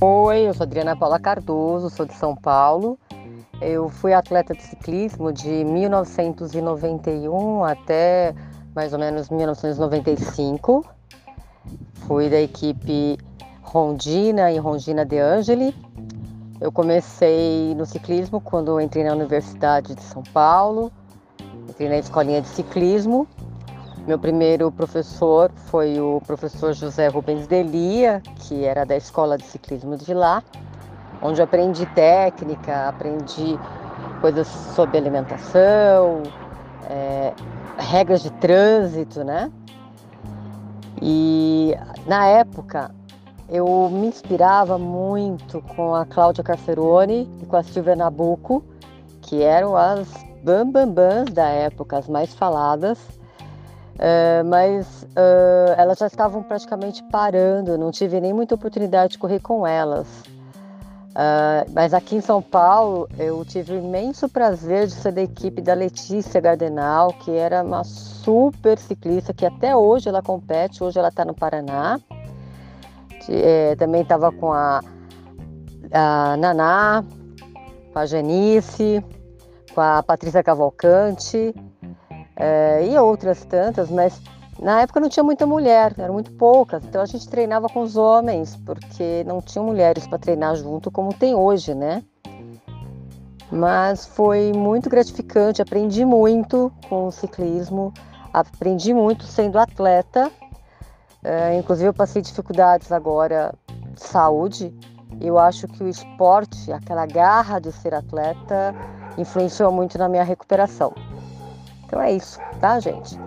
Oi, eu sou Adriana Paula Cardoso, sou de São Paulo. Eu fui atleta de ciclismo de 1991 até mais ou menos 1995. Fui da equipe Rondina e Rondina De Angeli. Eu comecei no ciclismo quando entrei na Universidade de São Paulo. Entrei na escolinha de ciclismo. Meu primeiro professor foi o professor José Rubens Delia, que era da escola de ciclismo de lá, onde aprendi técnica, aprendi coisas sobre alimentação, é, regras de trânsito, né? E na época eu me inspirava muito com a Cláudia Carcerone e com a Silvia Nabuco, que eram as bambambãs da época, as mais faladas. Uh, mas uh, elas já estavam praticamente parando, não tive nem muita oportunidade de correr com elas. Uh, mas aqui em São Paulo eu tive o imenso prazer de ser da equipe da Letícia Gardenal, que era uma super ciclista que até hoje ela compete, hoje ela está no Paraná. É, também estava com a, a Naná, com a Janice, com a Patrícia Cavalcante é, e outras tantas, mas na época não tinha muita mulher, eram muito poucas, então a gente treinava com os homens, porque não tinha mulheres para treinar junto como tem hoje, né? Mas foi muito gratificante, aprendi muito com o ciclismo, aprendi muito sendo atleta, é, inclusive eu passei dificuldades agora de saúde. Eu acho que o esporte, aquela garra de ser atleta, influenciou muito na minha recuperação. Então é isso, tá, gente?